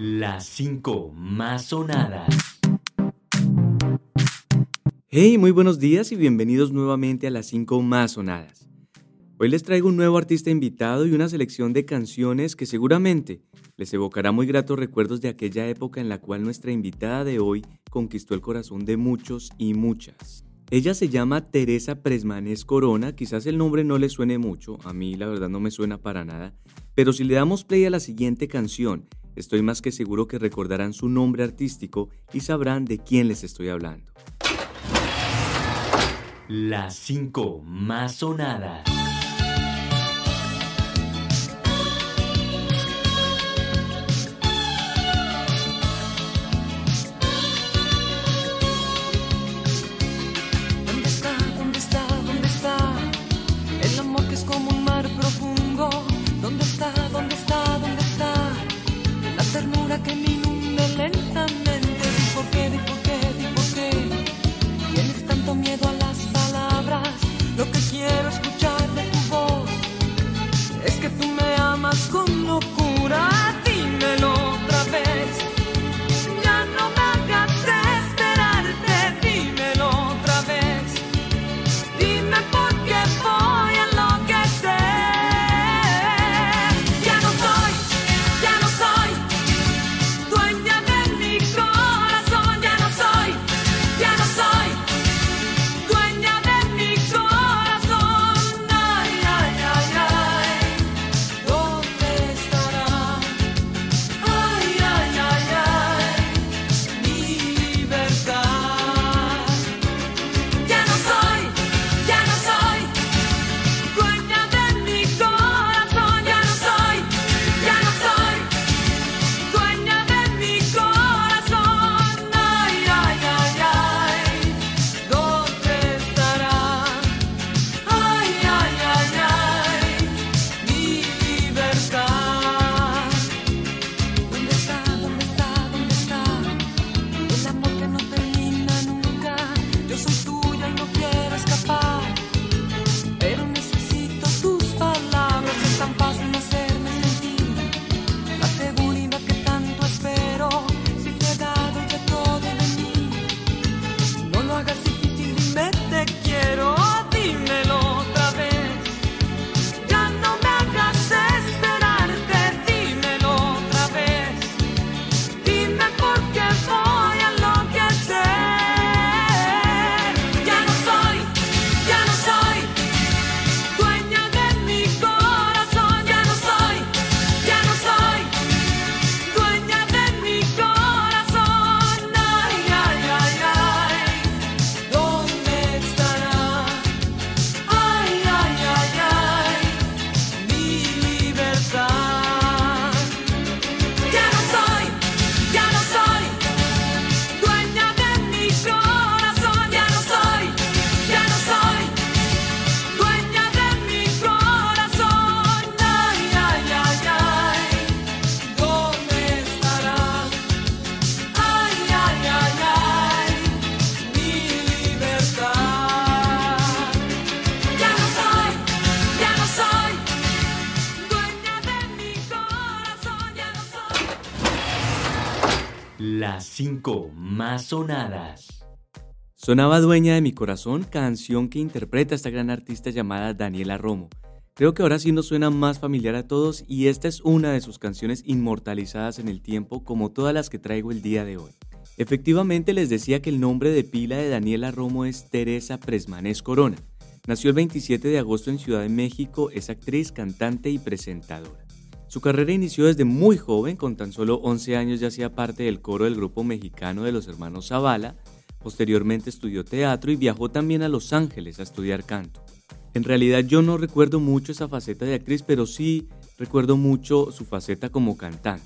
Las 5 más sonadas. Hey, muy buenos días y bienvenidos nuevamente a las 5 más sonadas. Hoy les traigo un nuevo artista invitado y una selección de canciones que seguramente les evocará muy gratos recuerdos de aquella época en la cual nuestra invitada de hoy conquistó el corazón de muchos y muchas. Ella se llama Teresa Presmanes Corona, quizás el nombre no le suene mucho, a mí la verdad no me suena para nada, pero si le damos play a la siguiente canción Estoy más que seguro que recordarán su nombre artístico y sabrán de quién les estoy hablando. Las 5 más sonadas. Las 5 más sonadas. Sonaba Dueña de mi corazón, canción que interpreta esta gran artista llamada Daniela Romo. Creo que ahora sí nos suena más familiar a todos y esta es una de sus canciones inmortalizadas en el tiempo como todas las que traigo el día de hoy. Efectivamente les decía que el nombre de pila de Daniela Romo es Teresa Presmanes Corona. Nació el 27 de agosto en Ciudad de México, es actriz, cantante y presentadora. Su carrera inició desde muy joven, con tan solo 11 años ya hacía parte del coro del grupo mexicano de los hermanos Zavala, posteriormente estudió teatro y viajó también a Los Ángeles a estudiar canto. En realidad yo no recuerdo mucho esa faceta de actriz, pero sí recuerdo mucho su faceta como cantante.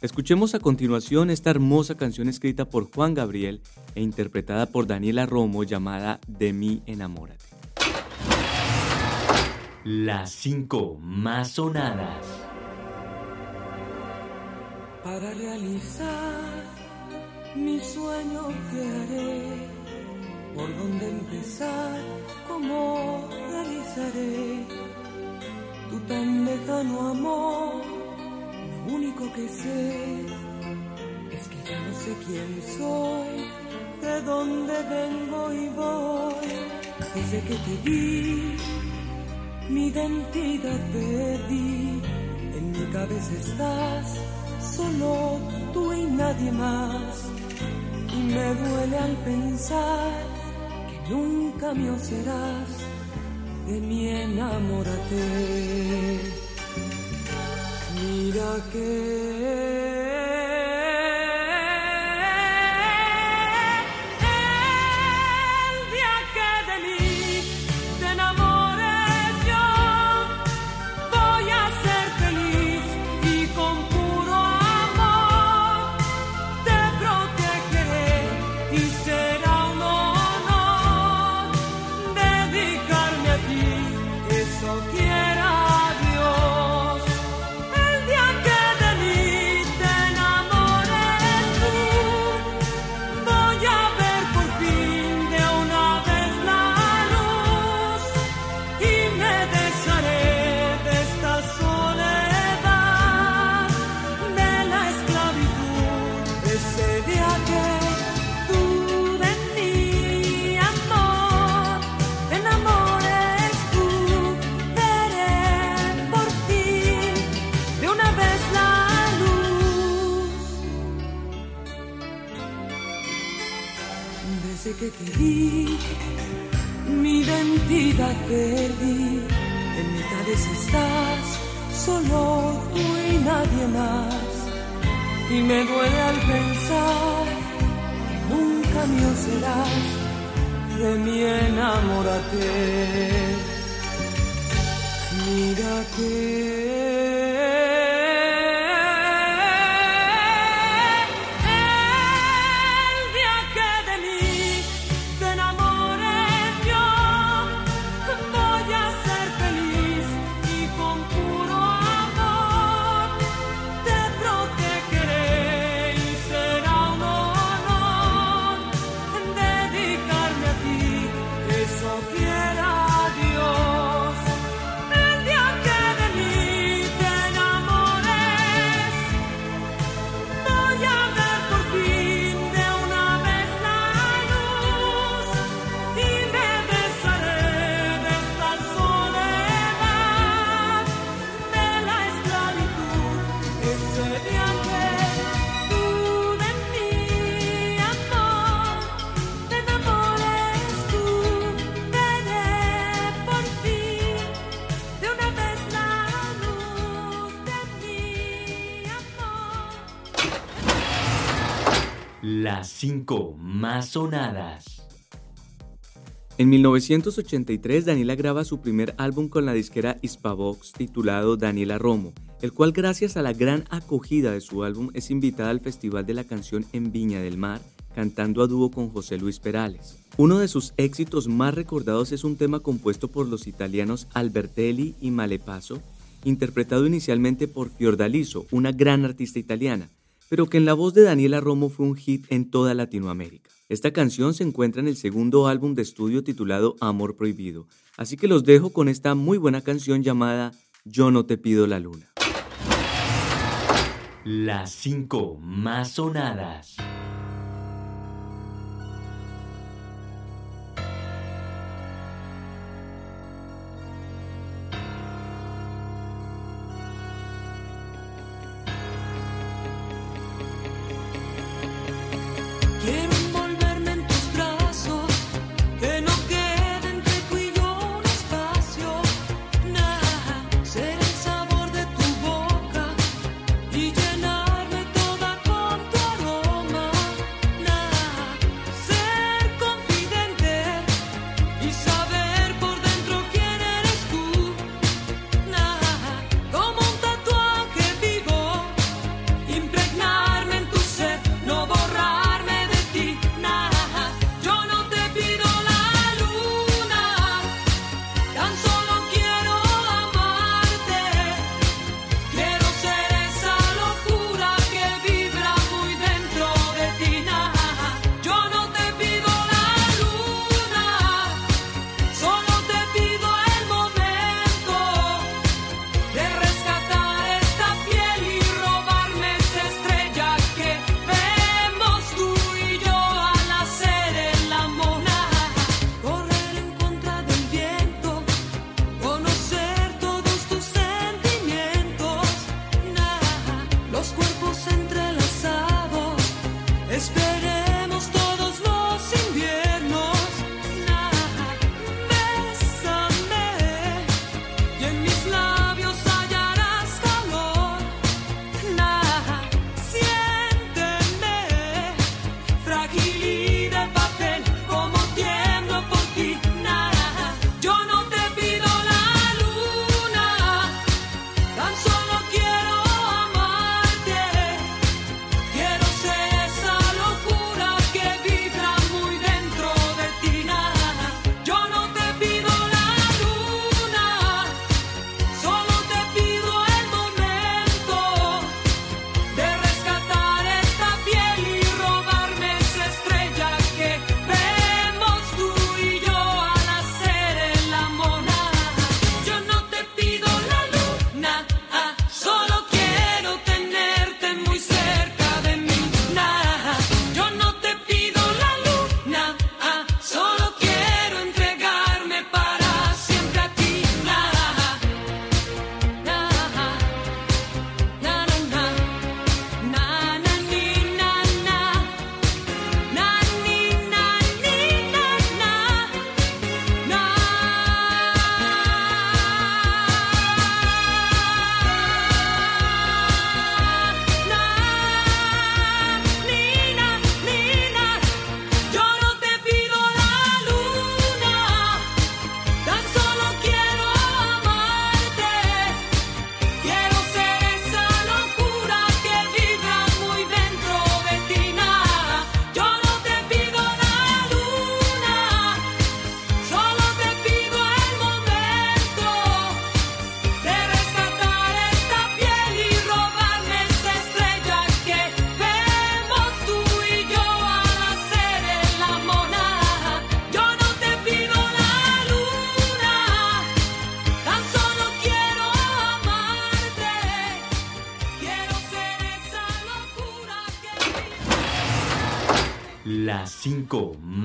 Escuchemos a continuación esta hermosa canción escrita por Juan Gabriel e interpretada por Daniela Romo llamada De mí enamórate. Las 5 más sonadas para realizar mi sueño que haré. Por dónde empezar, cómo realizaré tu tan lejano amor. Lo único que sé es que ya no sé quién soy, de dónde vengo y voy. Desde que te vi, mi identidad perdí. En mi cabeza estás, solo tú y nadie más. Y me duele al pensar que nunca mío serás. De mí enamórate. Mira que solo tú y nadie más. Y me duele al pensar que nunca mío serás. De mí enamórate. Mira 5 más sonadas. En 1983, Daniela graba su primer álbum con la disquera Hispavox titulado Daniela Romo, el cual gracias a la gran acogida de su álbum es invitada al Festival de la Canción en Viña del Mar, cantando a dúo con José Luis Perales. Uno de sus éxitos más recordados es un tema compuesto por los italianos Albertelli y Malepaso, interpretado inicialmente por Fiordaliso, una gran artista italiana, pero que en la voz de Daniela Romo fue un hit en toda Latinoamérica. Esta canción se encuentra en el segundo álbum de estudio titulado Amor Prohibido, así que los dejo con esta muy buena canción llamada Yo no te pido la luna. Las cinco más sonadas.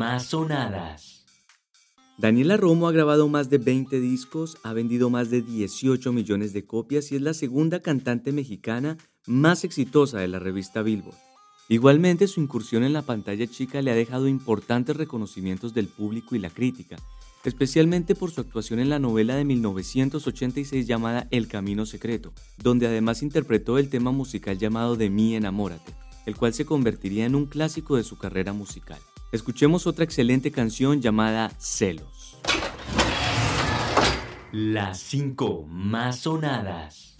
Más sonadas. Daniela Romo ha grabado más de 20 discos, ha vendido más de 18 millones de copias y es la segunda cantante mexicana más exitosa de la revista Billboard. Igualmente, su incursión en la pantalla chica le ha dejado importantes reconocimientos del público y la crítica, especialmente por su actuación en la novela de 1986 llamada El Camino Secreto, donde además interpretó el tema musical llamado De mí enamórate, el cual se convertiría en un clásico de su carrera musical. Escuchemos otra excelente canción llamada Celos. Las 5 más sonadas.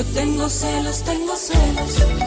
Yo tengo celos, tengo celos.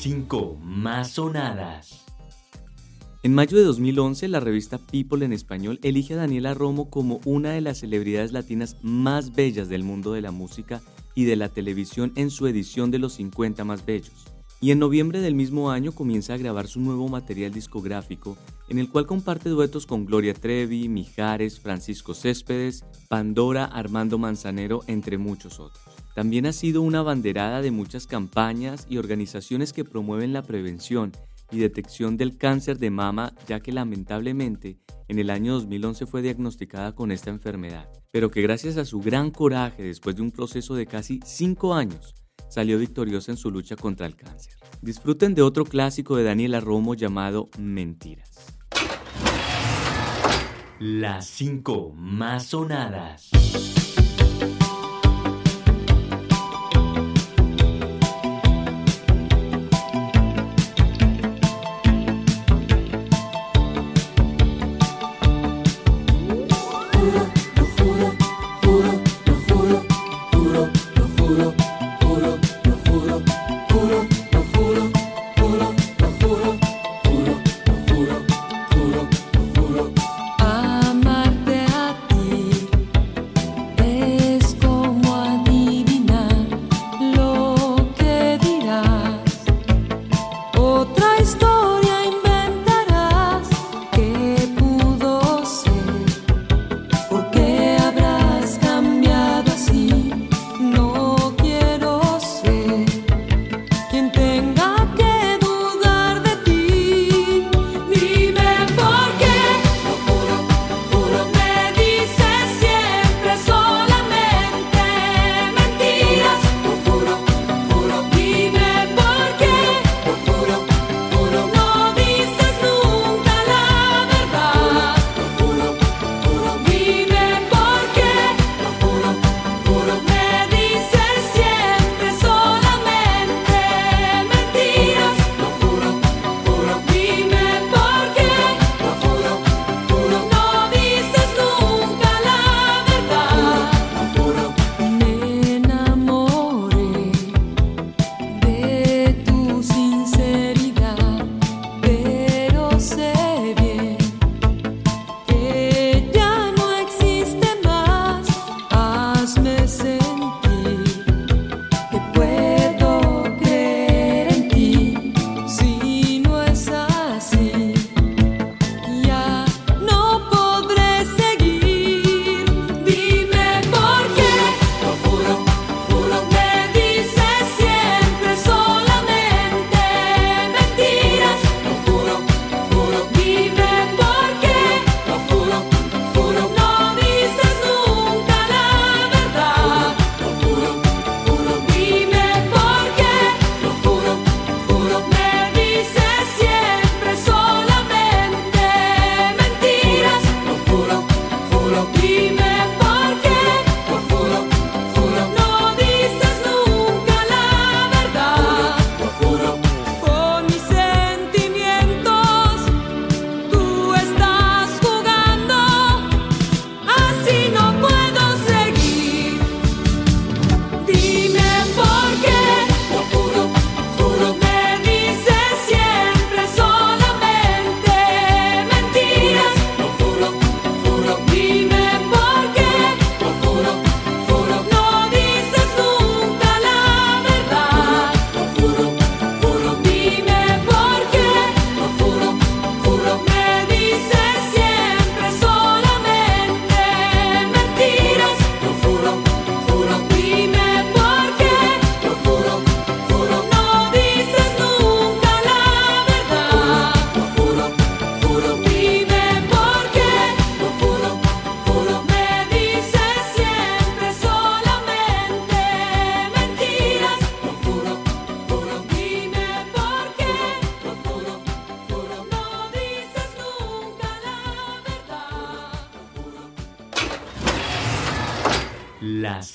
5 más sonadas. En mayo de 2011, la revista People en español elige a Daniela Romo como una de las celebridades latinas más bellas del mundo de la música y de la televisión en su edición de los 50 más bellos. Y en noviembre del mismo año comienza a grabar su nuevo material discográfico, en el cual comparte duetos con Gloria Trevi, Mijares, Francisco Céspedes, Pandora, Armando Manzanero, entre muchos otros. También ha sido una banderada de muchas campañas y organizaciones que promueven la prevención y detección del cáncer de mama, ya que lamentablemente en el año 2011 fue diagnosticada con esta enfermedad, pero que gracias a su gran coraje después de un proceso de casi 5 años, salió victoriosa en su lucha contra el cáncer. Disfruten de otro clásico de Daniela Romo llamado Mentiras. Las 5 más sonadas.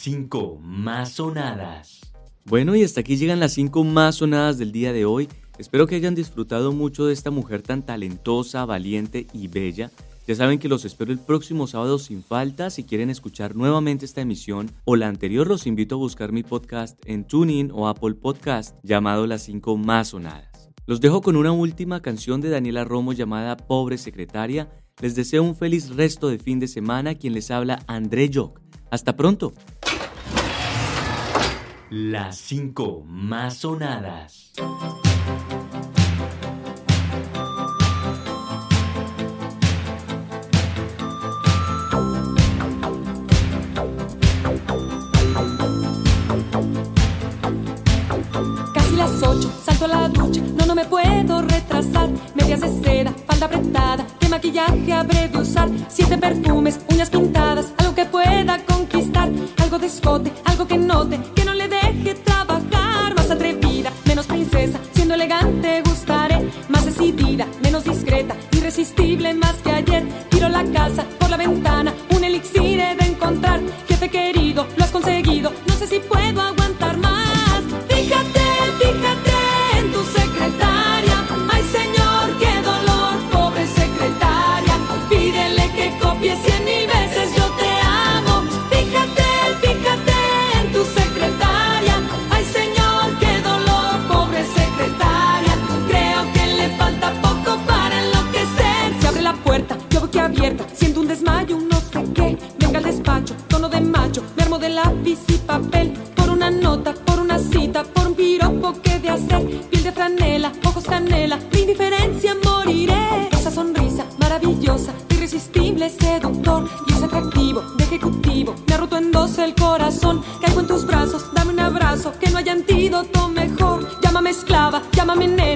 5 más sonadas. Bueno, y hasta aquí llegan las 5 más sonadas del día de hoy. Espero que hayan disfrutado mucho de esta mujer tan talentosa, valiente y bella. Ya saben que los espero el próximo sábado sin falta. Si quieren escuchar nuevamente esta emisión o la anterior, los invito a buscar mi podcast en TuneIn o Apple Podcast llamado Las 5 más sonadas. Los dejo con una última canción de Daniela Romo llamada Pobre Secretaria. Les deseo un feliz resto de fin de semana. Quien les habla, André Jock. Hasta pronto. Las 5 más sonadas. Casi las 8, salto a la ducha, no, no me puedo retrasar. Medias de seda, falda apretada, qué maquillaje habré de usar. Siete perfumes, uñas pintadas, por la ventana, irresistible, seductor. Y ese atractivo de ejecutivo. Me ha roto en dos el corazón. Caigo en tus brazos, dame un abrazo. Que no haya antídoto mejor. Llámame esclava, llámame nena.